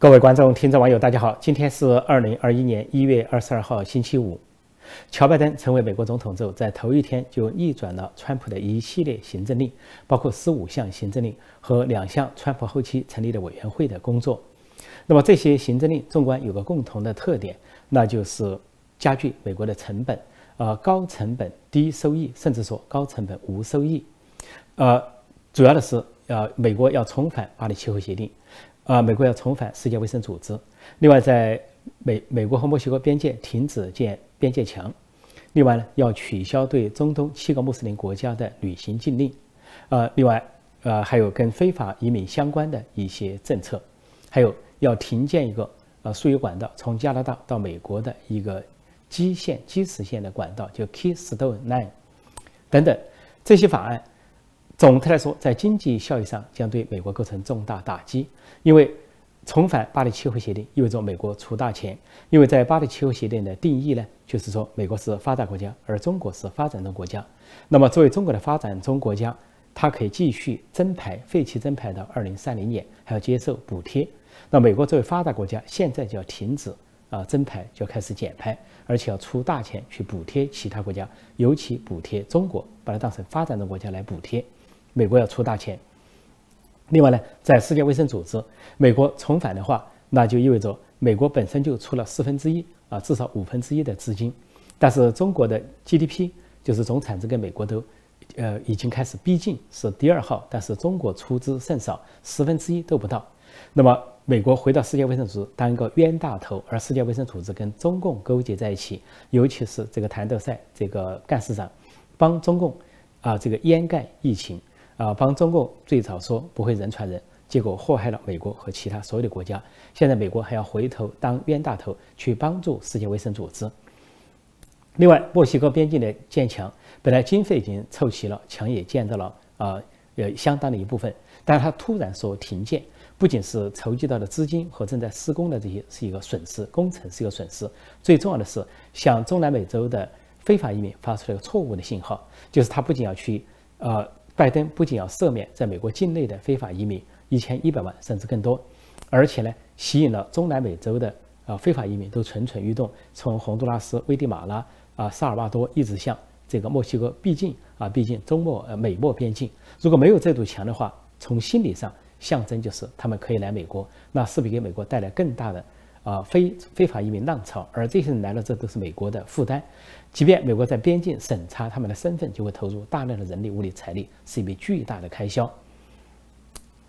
各位观众、听众、网友，大家好！今天是二零二一年一月二十二号，星期五。乔拜登成为美国总统之后，在头一天就逆转了川普的一系列行政令，包括十五项行政令和两项川普后期成立的委员会的工作。那么这些行政令，纵观有个共同的特点，那就是加剧美国的成本，呃，高成本低收益，甚至说高成本无收益。呃，主要的是，呃，美国要重返巴黎气候协定。啊，美国要重返世界卫生组织。另外，在美美国和墨西哥边界停止建边界墙。另外呢，要取消对中东七个穆斯林国家的旅行禁令。呃，另外，呃，还有跟非法移民相关的一些政策。还有要停建一个呃输油管道，从加拿大到美国的一个基线基石线的管道，就 Keystone Line 等等这些法案。总的来说，在经济效益上将对美国构成重大打击，因为重返巴黎气候协定意味着美国出大钱。因为在巴黎气候协定的定义呢，就是说美国是发达国家，而中国是发展中国家。那么作为中国的发展中国家，它可以继续增排废气增排到二零三零年，还要接受补贴。那美国作为发达国家，现在就要停止啊增排，就要开始减排，而且要出大钱去补贴其他国家，尤其补贴中国，把它当成发展中国家来补贴。美国要出大钱。另外呢，在世界卫生组织，美国重返的话，那就意味着美国本身就出了四分之一啊，至少五分之一的资金。但是中国的 GDP 就是总产值跟美国都，呃，已经开始逼近，是第二号。但是中国出资甚少，十分之一都不到。那么美国回到世界卫生组织当一个冤大头，而世界卫生组织跟中共勾结在一起，尤其是这个谭德赛这个干事长，帮中共啊这个掩盖疫情。啊，帮中共最早说不会人传人，结果祸害了美国和其他所有的国家。现在美国还要回头当冤大头，去帮助世界卫生组织。另外，墨西哥边境的建墙，本来经费已经凑齐了，墙也建到了啊，呃，相当的一部分。但是它突然说停建，不仅是筹集到的资金和正在施工的这些是一个损失，工程是一个损失。最重要的是，向中南美洲的非法移民发出了一个错误的信号，就是他不仅要去，呃。拜登不仅要赦免在美国境内的非法移民一千一百万甚至更多，而且呢，吸引了中南美洲的啊非法移民都蠢蠢欲动，从洪都拉斯、危地马拉啊、萨尔瓦多一直向这个墨西哥逼近啊，逼近中墨呃美墨边境。如果没有这堵墙的话，从心理上象征就是他们可以来美国，那势必给美国带来更大的。啊，非非法移民浪潮，而这些人来了，这都是美国的负担。即便美国在边境审查他们的身份，就会投入大量的人力、物力、财力，是一笔巨大的开销。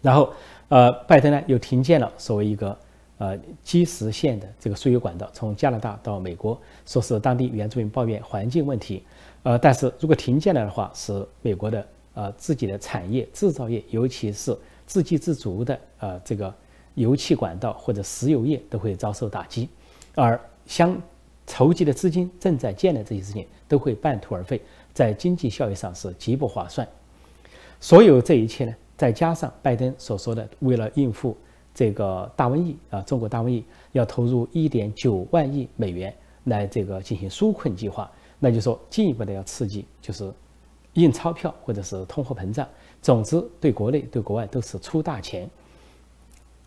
然后，呃，拜登呢又停建了所谓一个呃基石线的这个输油管道，从加拿大到美国，说是当地原住民抱怨环境问题。呃，但是如果停建了的话，是美国的呃自己的产业制造业，尤其是自给自足的呃这个。油气管道或者石油业都会遭受打击，而相筹集的资金正在建的这些事情都会半途而废，在经济效益上是极不划算。所有这一切呢，再加上拜登所说的为了应付这个大瘟疫啊，中国大瘟疫要投入一点九万亿美元来这个进行纾困计划，那就说进一步的要刺激，就是印钞票或者是通货膨胀，总之对国内对国外都是出大钱。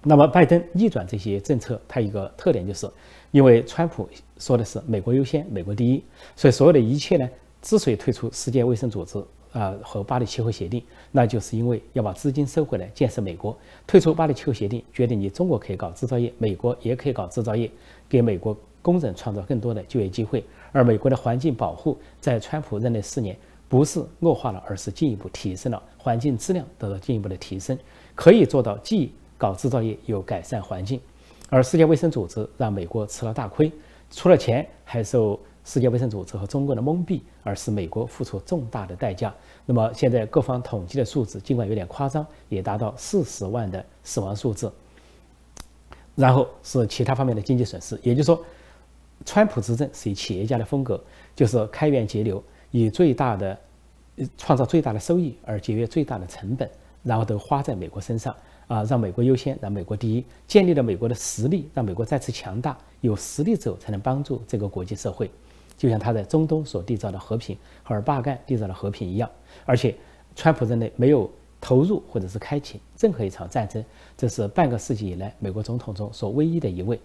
那么，拜登逆转这些政策，它一个特点就是，因为川普说的是“美国优先，美国第一”，所以所有的一切呢，之所以退出世界卫生组织啊和巴黎气候协定，那就是因为要把资金收回来建设美国。退出巴黎气候协定，决定你中国可以搞制造业，美国也可以搞制造业，给美国工人创造更多的就业机会。而美国的环境保护，在川普任内四年，不是恶化了，而是进一步提升了，环境质量得到进一步的提升，可以做到既。搞制造业有改善环境，而世界卫生组织让美国吃了大亏，除了钱还受世界卫生组织和中国的蒙蔽，而使美国付出重大的代价。那么现在各方统计的数字尽管有点夸张，也达到四十万的死亡数字。然后是其他方面的经济损失，也就是说，川普执政是以企业家的风格，就是开源节流，以最大的创造最大的收益而节约最大的成本，然后都花在美国身上。啊，让美国优先，让美国第一，建立了美国的实力，让美国再次强大。有实力之后，才能帮助这个国际社会。就像他在中东所缔造的和平，和尔巴干缔造的和平一样。而且，川普任内没有投入或者是开启任何一场战争，这是半个世纪以来美国总统中所唯一的一位。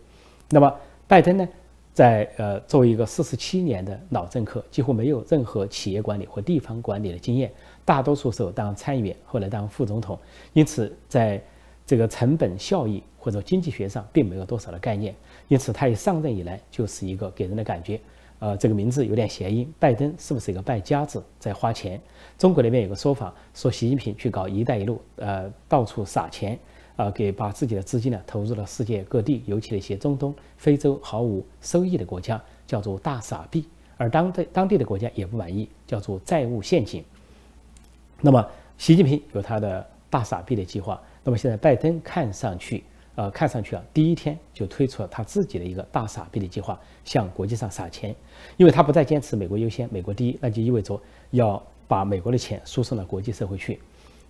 那么拜登呢，在呃作为一个四十七年的老政客，几乎没有任何企业管理或地方管理的经验，大多数时候当参议员，后来当副总统，因此在这个成本效益或者经济学上并没有多少的概念。因此他一上任以来就是一个给人的感觉。呃，这个名字有点谐音，拜登是不是一个败家子在花钱？中国那边有个说法，说习近平去搞“一带一路”，呃，到处撒钱，啊，给把自己的资金呢投入了世界各地，尤其那些中东、非洲毫无收益的国家，叫做大傻逼。而当地当地的国家也不满意，叫做债务陷阱。那么，习近平有他的大傻逼的计划，那么现在拜登看上去。呃，看上去啊，第一天就推出了他自己的一个大傻逼的计划，向国际上撒钱，因为他不再坚持美国优先、美国第一，那就意味着要把美国的钱输送到国际社会去。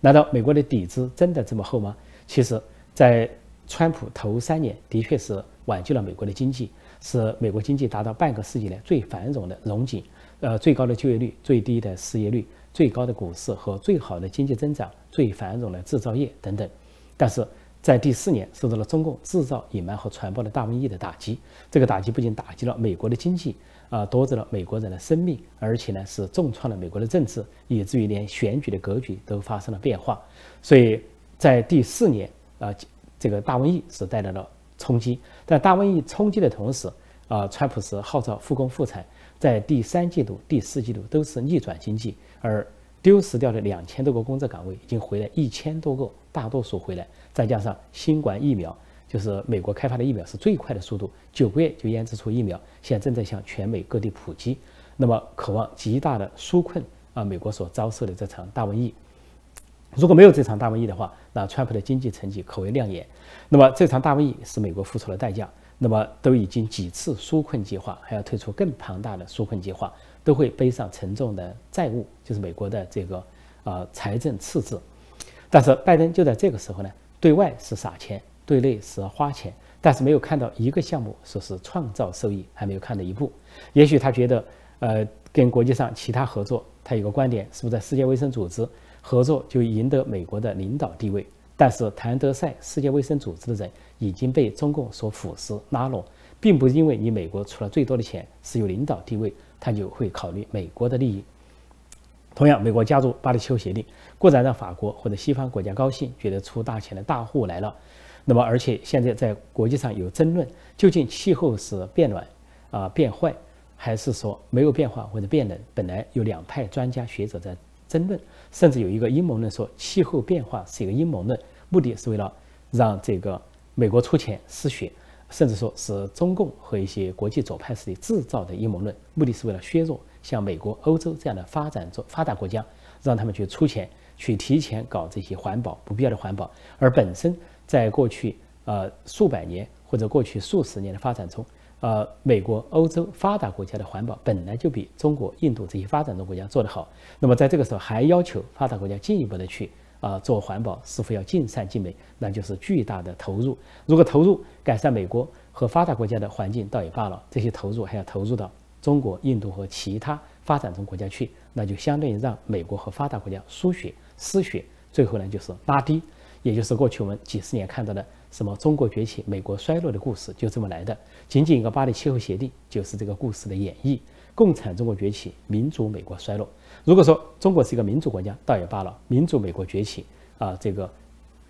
难道美国的底子真的这么厚吗？其实，在川普头三年，的确是挽救了美国的经济，使美国经济达到半个世纪来最繁荣的荣景，呃，最高的就业率、最低的失业率、最高的股市和最好的经济增长、最繁荣的制造业等等。但是，在第四年受到了中共制造、隐瞒和传播的大瘟疫的打击，这个打击不仅打击了美国的经济，啊，夺走了美国人的生命，而且呢是重创了美国的政治，以至于连选举的格局都发生了变化。所以在第四年，啊，这个大瘟疫是带来了冲击。但大瘟疫冲击的同时，啊，川普是号召复工复产，在第三季度、第四季度都是逆转经济，而丢失掉的两千多个工作岗位已经回来一千多个，大多数回来。再加上新冠疫苗，就是美国开发的疫苗是最快的速度，九个月就研制出疫苗，现在正在向全美各地普及。那么，渴望极大的纾困啊，美国所遭受的这场大瘟疫。如果没有这场大瘟疫的话，那川普的经济成绩可谓亮眼。那么，这场大瘟疫使美国付出了代价。那么，都已经几次纾困计划，还要推出更庞大的纾困计划，都会背上沉重的债务，就是美国的这个啊财政赤字。但是，拜登就在这个时候呢。对外是撒钱，对内是花钱，但是没有看到一个项目说是创造收益，还没有看到一步。也许他觉得，呃，跟国际上其他合作，他有个观点，是不是在世界卫生组织合作就赢得美国的领导地位？但是谭德赛世界卫生组织的人已经被中共所腐蚀拉拢，并不因为你美国出了最多的钱是有领导地位，他就会考虑美国的利益。同样，美国加入巴黎气候协定，固然让法国或者西方国家高兴，觉得出大钱的大户来了。那么，而且现在在国际上有争论，究竟气候是变暖啊变坏，还是说没有变化或者变冷？本来有两派专家学者在争论，甚至有一个阴谋论说气候变化是一个阴谋论，目的是为了让这个美国出钱失血，甚至说是中共和一些国际左派势力制造的阴谋论，目的是为了削弱。像美国、欧洲这样的发展中发达国家，让他们去出钱去提前搞这些环保不必要的环保，而本身在过去呃数百年或者过去数十年的发展中，呃，美国、欧洲发达国家的环保本来就比中国、印度这些发展中国家做得好。那么在这个时候还要求发达国家进一步的去啊做环保，是否要尽善尽美？那就是巨大的投入。如果投入改善美国和发达国家的环境倒也罢了，这些投入还要投入到。中国、印度和其他发展中国家去，那就相当于让美国和发达国家输血、失血，最后呢就是拉低，也就是过去我们几十年看到的什么中国崛起、美国衰落的故事，就这么来的。仅仅一个巴黎气候协定就是这个故事的演绎。共产中国崛起，民主美国衰落。如果说中国是一个民主国家，倒也罢了；民主美国崛起啊，这个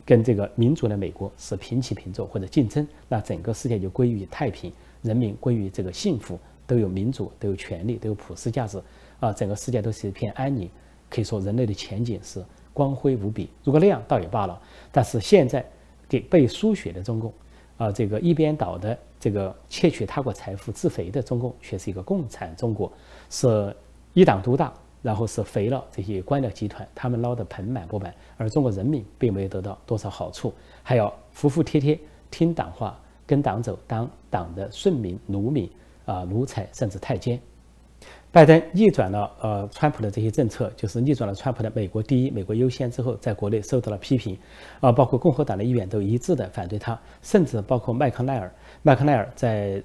跟这个民主的美国是平起平坐或者竞争，那整个世界就归于太平，人民归于这个幸福。都有民主，都有权利，都有普世价值，啊，整个世界都是一片安宁，可以说人类的前景是光辉无比。如果那样倒也罢了，但是现在给被输血的中共，啊，这个一边倒的这个窃取他国财富自肥的中共，却是一个共产中国，是一党独大，然后是肥了这些官僚集团，他们捞得盆满钵满，而中国人民并没有得到多少好处，还要服服帖帖听党话，跟党走，当党的顺民奴民。啊，奴才甚至太监，拜登逆转了呃川普的这些政策，就是逆转了川普的“美国第一、美国优先”之后，在国内受到了批评，啊，包括共和党的议员都一致的反对他，甚至包括麦康奈尔。麦康奈尔在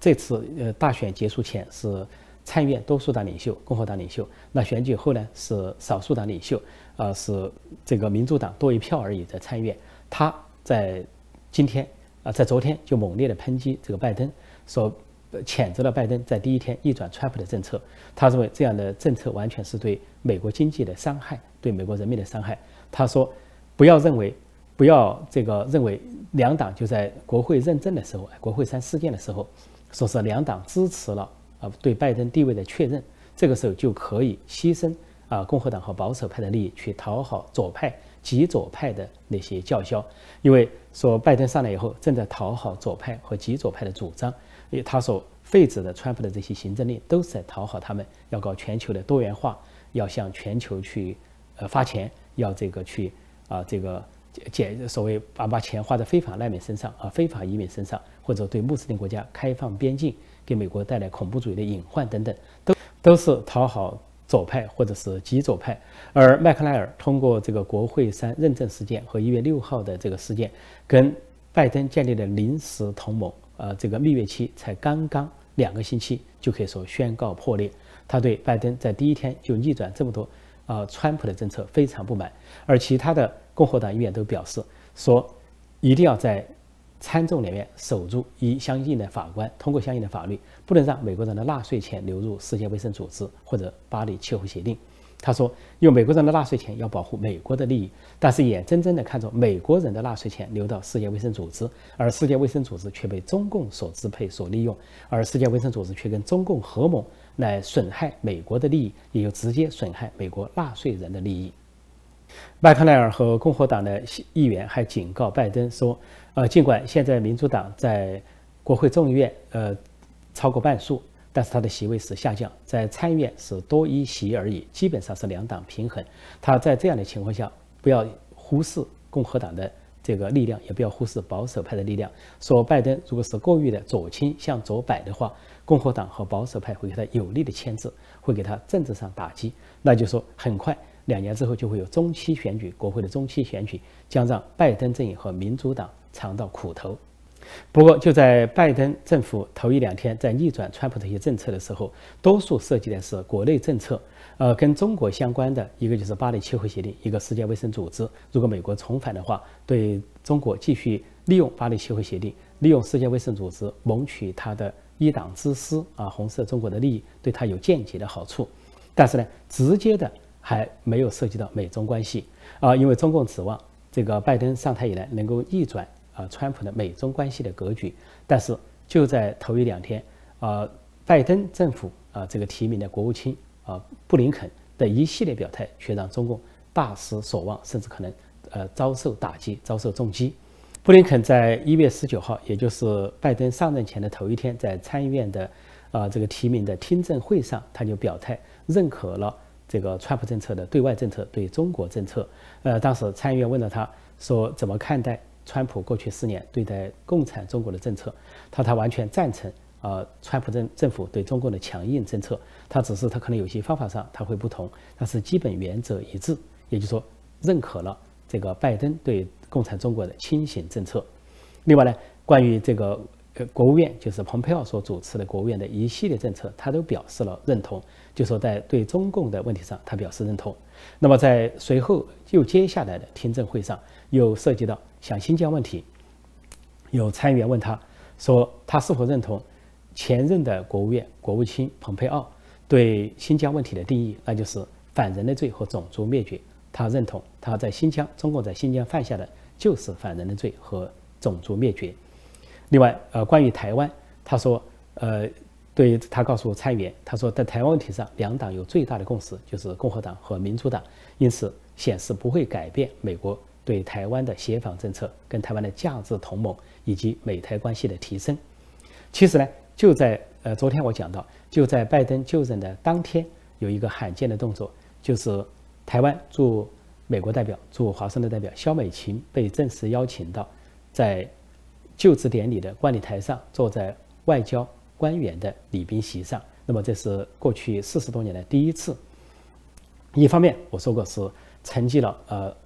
这次呃大选结束前是参议院多数党领袖，共和党领袖。那选举后呢是少数党领袖，呃，是这个民主党多一票而已，在参议院。他在今天啊，在昨天就猛烈的抨击这个拜登，说谴责了拜登在第一天逆转川普的政策。他认为这样的政策完全是对美国经济的伤害，对美国人民的伤害。他说，不要认为，不要这个认为两党就在国会认证的时候，国会山事件的时候，说是两党支持了啊对拜登地位的确认，这个时候就可以牺牲。啊，共和党和保守派的利益去讨好左派、极左派的那些叫嚣，因为说拜登上来以后正在讨好左派和极左派的主张，因为他所废止的川普的这些行政令都是在讨好他们，要搞全球的多元化，要向全球去呃发钱，要这个去啊这个减所谓把把钱花在非法难民身上啊、非法移民身上，或者对穆斯林国家开放边境，给美国带来恐怖主义的隐患等等，都都是讨好。左派或者是极左派，而麦克莱尔通过这个国会山认证事件和一月六号的这个事件，跟拜登建立了临时同盟，呃，这个蜜月期才刚刚两个星期，就可以说宣告破裂。他对拜登在第一天就逆转这么多呃，川普的政策非常不满，而其他的共和党议员都表示说，一定要在。参众两院守住一相应的法官通过相应的法律，不能让美国人的纳税钱流入世界卫生组织或者巴黎气候协定。他说，用美国人的纳税钱要保护美国的利益，但是眼睁睁地看着美国人的纳税钱流到世界卫生组织，而世界卫生组织却被中共所支配、所利用，而世界卫生组织却跟中共合谋来损害美国的利益，也就直接损害美国纳税人的利益。麦克奈尔和共和党的议员还警告拜登说：“呃，尽管现在民主党在国会众议院呃超过半数，但是他的席位是下降，在参议院是多一席而已，基本上是两党平衡。他在这样的情况下，不要忽视共和党的这个力量，也不要忽视保守派的力量。说拜登如果是过于的左倾向左摆的话，共和党和保守派会给他有力的牵制，会给他政治上打击。那就说很快。”两年之后就会有中期选举，国会的中期选举将让拜登阵营和民主党尝到苦头。不过，就在拜登政府头一两天在逆转川普的一些政策的时候，多数涉及的是国内政策，呃，跟中国相关的一个就是巴黎气候协定，一个世界卫生组织。如果美国重返的话，对中国继续利用巴黎气候协定，利用世界卫生组织谋取他的一党之私啊，红色中国的利益，对他有间接的好处。但是呢，直接的。还没有涉及到美中关系啊，因为中共指望这个拜登上台以来能够逆转啊川普的美中关系的格局，但是就在头一两天啊，拜登政府啊这个提名的国务卿啊布林肯的一系列表态，却让中共大失所望，甚至可能呃遭受打击，遭受重击。布林肯在一月十九号，也就是拜登上任前的头一天，在参议院的啊这个提名的听证会上，他就表态认可了。这个川普政策的对外政策，对中国政策，呃，当时参议员问了他说怎么看待川普过去四年对待共产中国的政策，他他完全赞成啊，川普政政府对中共的强硬政策，他只是他可能有些方法上他会不同，但是基本原则一致，也就是说认可了这个拜登对共产中国的清醒政策。另外呢，关于这个。呃，国务院就是蓬佩奥所主持的国务院的一系列政策，他都表示了认同。就说在对中共的问题上，他表示认同。那么在随后又接下来的听证会上，又涉及到像新疆问题，有参议员问他说，他是否认同前任的国务院国务卿蓬佩奥对新疆问题的定义，那就是反人类罪和种族灭绝。他认同他在新疆，中共在新疆犯下的就是反人类罪和种族灭绝。另外，呃，关于台湾，他说，呃，对他告诉参议员，他说在台湾问题上，两党有最大的共识，就是共和党和民主党，因此显示不会改变美国对台湾的协防政策、跟台湾的价值同盟以及美台关系的提升。其实呢，就在呃昨天我讲到，就在拜登就任的当天，有一个罕见的动作，就是台湾驻美国代表、驻华盛顿代表肖美琴被正式邀请到在。就职典礼的观礼台上，坐在外交官员的礼宾席上。那么这是过去四十多年的第一次。一方面，我说过是承继了呃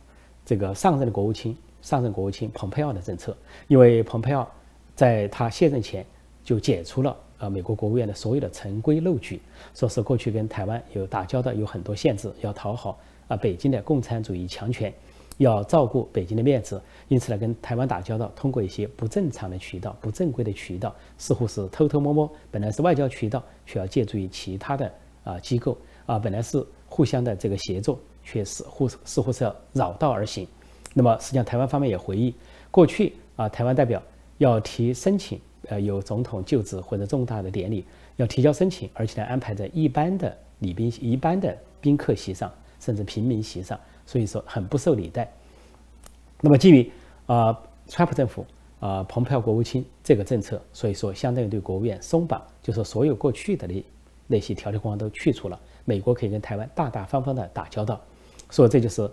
这个上任的国务卿、上任国务卿蓬佩奥的政策，因为蓬佩奥在他卸任前就解除了呃美国国务院的所有的陈规漏矩，说是过去跟台湾有打交道有很多限制，要讨好啊北京的共产主义强权，要照顾北京的面子，因此呢跟台湾打交道，通过一些不正常的渠道、不正规的渠道，似乎是偷偷摸摸，本来是外交渠道，却要借助于其他的啊机构啊，本来是互相的这个协作，却似乎似乎是要绕道而行。那么实际上台湾方面也回忆，过去啊台湾代表要提申请，呃有总统就职或者重大的典礼。要提交申请，而且呢安排在一般的礼宾、一般的宾客席上，甚至平民席上，所以说很不受礼待。那么基于啊，川普政府啊，蓬佩奥国务卿这个政策，所以说相当于对国务院松绑，就是所有过去的那那些条条框框都去除了，美国可以跟台湾大大方方的打交道。所以这就是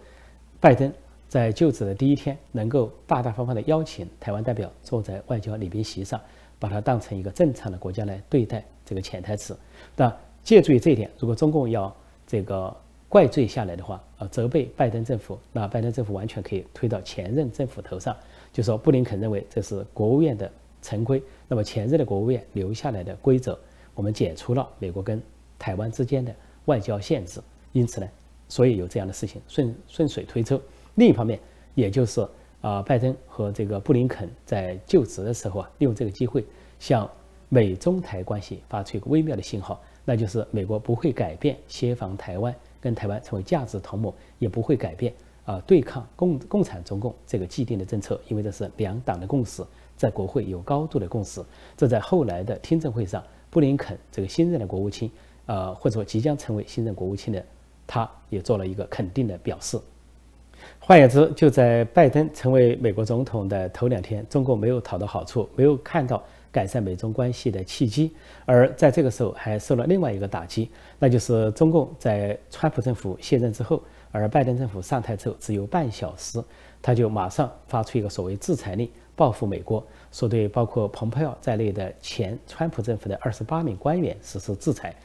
拜登在就职的第一天，能够大大方方的邀请台湾代表坐在外交礼宾席上。把它当成一个正常的国家来对待，这个潜台词。那借助于这一点，如果中共要这个怪罪下来的话，呃，责备拜登政府，那拜登政府完全可以推到前任政府头上，就说布林肯认为这是国务院的成规，那么前任的国务院留下来的规则，我们解除了美国跟台湾之间的外交限制，因此呢，所以有这样的事情顺顺水推舟。另一方面，也就是。啊，拜登和这个布林肯在就职的时候啊，利用这个机会向美中台关系发出一个微妙的信号，那就是美国不会改变协防台湾，跟台湾成为价值同盟，也不会改变啊对抗共共产中共这个既定的政策，因为这是两党的共识，在国会有高度的共识。这在后来的听证会上，布林肯这个新任的国务卿，呃，或者说即将成为新任国务卿的，他也做了一个肯定的表示。换言之，就在拜登成为美国总统的头两天，中共没有讨到好处，没有看到改善美中关系的契机，而在这个时候还受了另外一个打击，那就是中共在川普政府卸任之后，而拜登政府上台之后只有半小时，他就马上发出一个所谓制裁令，报复美国，说对包括蓬佩奥在内的前川普政府的二十八名官员实施制裁，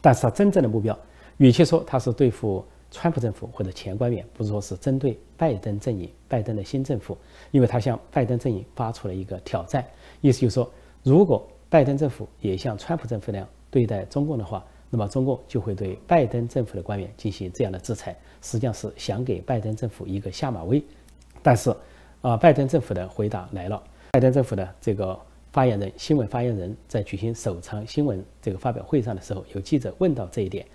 但是他真正的目标，与其说他是对付。川普政府或者前官员，不是说是针对拜登阵营、拜登的新政府，因为他向拜登阵营发出了一个挑战，意思就是说，如果拜登政府也像川普政府那样对待中共的话，那么中共就会对拜登政府的官员进行这样的制裁，实际上是想给拜登政府一个下马威。但是，啊，拜登政府的回答来了，拜登政府的这个发言人、新闻发言人，在举行首场新闻这个发表会上的时候，有记者问到这一点，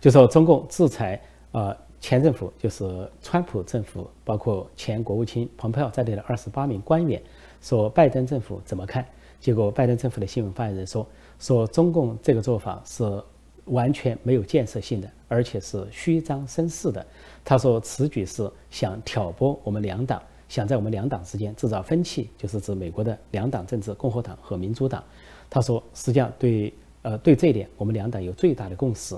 就说中共制裁。呃，前政府就是川普政府，包括前国务卿蓬佩奥在内的二十八名官员，说拜登政府怎么看？结果拜登政府的新闻发言人说，说中共这个做法是完全没有建设性的，而且是虚张声势的。他说此举是想挑拨我们两党，想在我们两党之间制造分歧，就是指美国的两党政治，共和党和民主党。他说，实际上对呃对这一点，我们两党有最大的共识。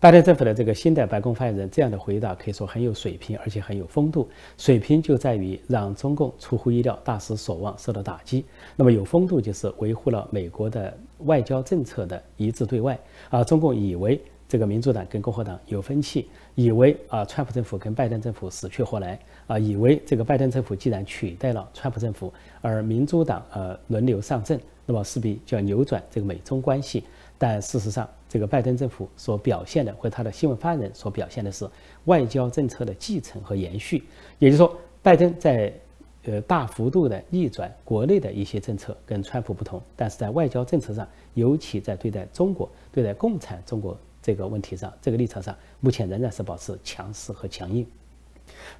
拜登政府的这个新的白宫发言人这样的回答可以说很有水平，而且很有风度。水平就在于让中共出乎意料、大失所望、受到打击；那么有风度就是维护了美国的外交政策的一致对外。啊，中共以为这个民主党跟共和党有分歧，以为啊川普政府跟拜登政府死去活来，啊以为这个拜登政府既然取代了川普政府，而民主党呃轮流上阵，那么势必就要扭转这个美中关系。但事实上，这个拜登政府所表现的，或他的新闻发言人所表现的是外交政策的继承和延续。也就是说，拜登在呃大幅度的逆转国内的一些政策，跟川普不同，但是在外交政策上，尤其在对待中国、对待共产中国这个问题上，这个立场上，目前仍然是保持强势和强硬。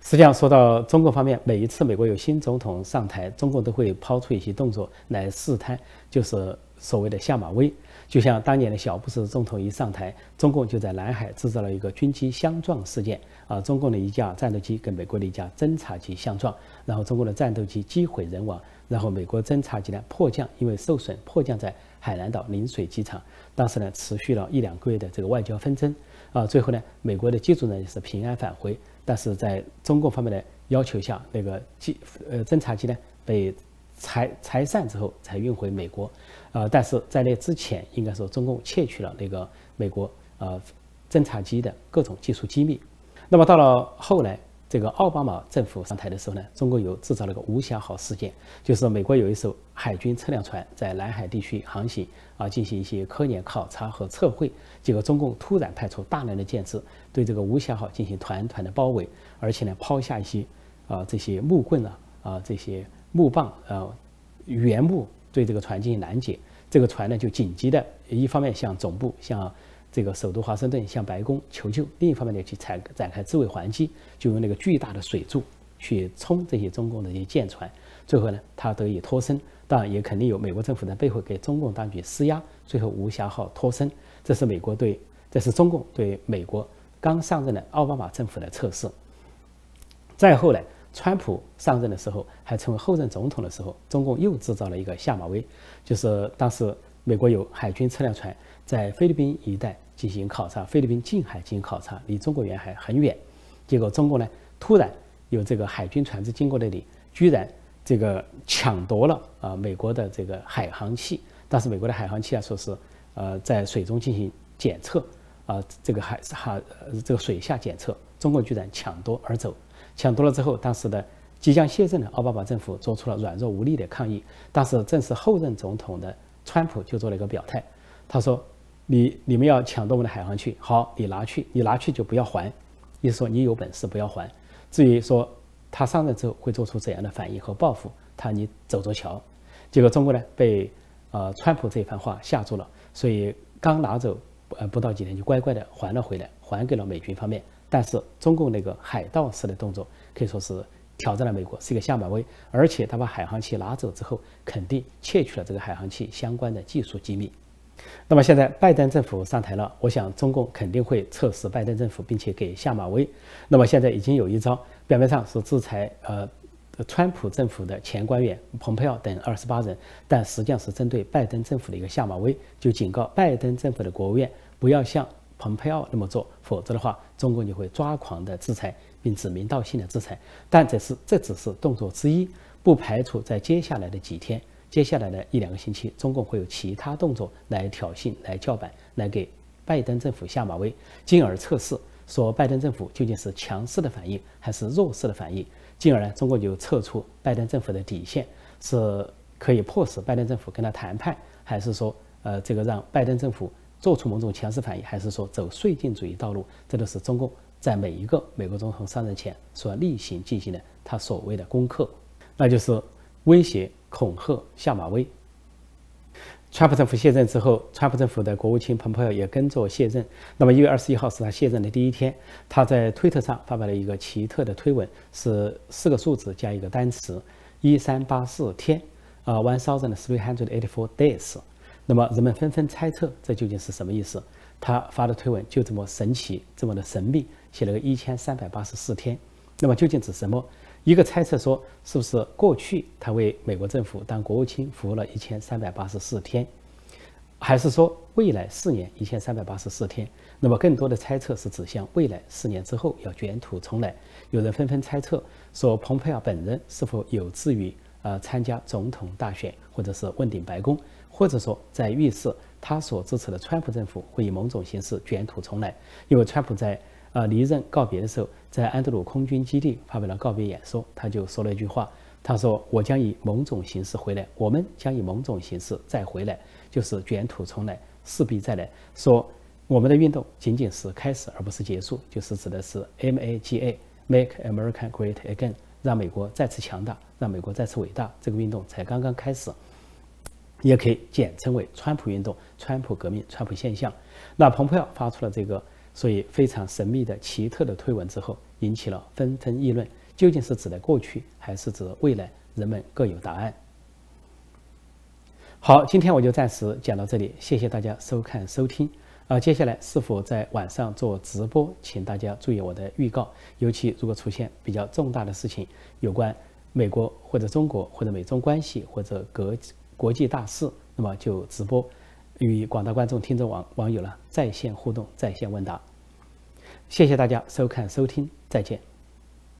实际上，说到中国方面，每一次美国有新总统上台，中国都会抛出一些动作来试探，就是所谓的下马威。就像当年的小布什总统一上台，中共就在南海制造了一个军机相撞事件啊，中共的一架战斗机跟美国的一架侦察机相撞，然后中共的战斗机机毁人亡，然后美国侦察机呢迫降，因为受损迫降在海南岛陵水机场，当时呢持续了一两个月的这个外交纷争啊，最后呢美国的机组呢也是平安返回，但是在中共方面的要求下，那个机呃侦察机呢被。拆拆散之后才运回美国，啊，但是在那之前，应该说中共窃取了那个美国呃侦察机的各种技术机密。那么到了后来，这个奥巴马政府上台的时候呢，中国有制造了个无暇号事件，就是美国有一艘海军测量船在南海地区航行啊，进行一些科研考察和测绘，结果中共突然派出大量的舰只对这个无暇号进行团团的包围，而且呢抛下一些啊这些木棍啊啊这些木棒啊原木对这个船进行拦截，这个船呢就紧急的一方面向总部向。这个首都华盛顿向白宫求救，另一方面呢，去展展开自卫还击，就用那个巨大的水柱去冲这些中共的一些舰船，最后呢，他得以脱身。当然，也肯定有美国政府在背后给中共当局施压，最后无暇号脱身。这是美国对，这是中共对美国刚上任的奥巴马政府的测试。再后来，川普上任的时候，还成为后任总统的时候，中共又制造了一个下马威，就是当时美国有海军测量船在菲律宾一带。进行考察，菲律宾近海进行考察，离中国沿海很远。结果中国呢，突然有这个海军船只经过那里，居然这个抢夺了啊美国的这个海航器。但是美国的海航器啊，说是呃在水中进行检测啊，这个海海这个水下检测，中国居然抢夺而走。抢夺了之后，当时的即将卸任的奥巴马政府做出了软弱无力的抗议。但是正是后任总统的川普就做了一个表态，他说。你你们要抢夺我们的海航器，好，你拿去，你拿去就不要还，意思说你有本事不要还。至于说他上任之后会做出怎样的反应和报复，他你走着瞧。结果中国呢被呃川普这番话吓住了，所以刚拿走呃不到几天就乖乖的还了回来，还给了美军方面。但是中共那个海盗式的动作可以说是挑战了美国，是一个下马威，而且他把海航器拿走之后，肯定窃取了这个海航器相关的技术机密。那么现在拜登政府上台了，我想中共肯定会测试拜登政府，并且给下马威。那么现在已经有一招，表面上是制裁呃，川普政府的前官员蓬佩奥等二十八人，但实际上是针对拜登政府的一个下马威，就警告拜登政府的国务院不要像蓬佩奥那么做，否则的话，中共就会抓狂的制裁，并指名道姓的制裁。但这是这只是动作之一，不排除在接下来的几天。接下来的一两个星期，中共会有其他动作来挑衅、来叫板、来给拜登政府下马威，进而测试说拜登政府究竟是强势的反应还是弱势的反应，进而呢，中国就测出拜登政府的底线，是可以迫使拜登政府跟他谈判，还是说呃这个让拜登政府做出某种强势反应，还是说走绥靖主义道路，这都是中共在每一个美国总统上任前所例行进行的他所谓的功课，那就是威胁。恐吓下马威。川普政府卸任之后，川普政府的国务卿蓬佩奥也跟着卸任。那么一月二十一号是他卸任的第一天，他在推特上发表了一个奇特的推文，是四个数字加一个单词：一三八四天，啊，one thousand three hundred eighty four days。那么人们纷纷猜测这究竟是什么意思。他发的推文就这么神奇，这么的神秘，写了个一千三百八十四天。那么究竟指什么？一个猜测说，是不是过去他为美国政府当国务卿服务了一千三百八十四天，还是说未来四年一千三百八十四天？那么更多的猜测是指向未来四年之后要卷土重来。有人纷纷猜测说，蓬佩奥本人是否有志于呃参加总统大选，或者是问鼎白宫，或者说在预示他所支持的川普政府会以某种形式卷土重来？因为川普在。啊，离任告别的时候，在安德鲁空军基地发表了告别演说，他就说了一句话，他说：“我将以某种形式回来，我们将以某种形式再回来，就是卷土重来，势必再来。说我们的运动仅仅是开始，而不是结束，就是指的是 MAGA，Make America Great Again，让美国再次强大，让美国再次伟大。这个运动才刚刚开始，也可以简称为川普运动、川普革命、川普现象。那蓬佩奥发出了这个。”所以非常神秘的奇特的推文之后，引起了纷纷议论，究竟是指的过去还是指未来？人们各有答案。好，今天我就暂时讲到这里，谢谢大家收看收听。啊，接下来是否在晚上做直播，请大家注意我的预告，尤其如果出现比较重大的事情，有关美国或者中国或者美中关系或者国国际大事，那么就直播。与广大观众、听众、网网友呢在线互动、在线问答，谢谢大家收看收听，再见。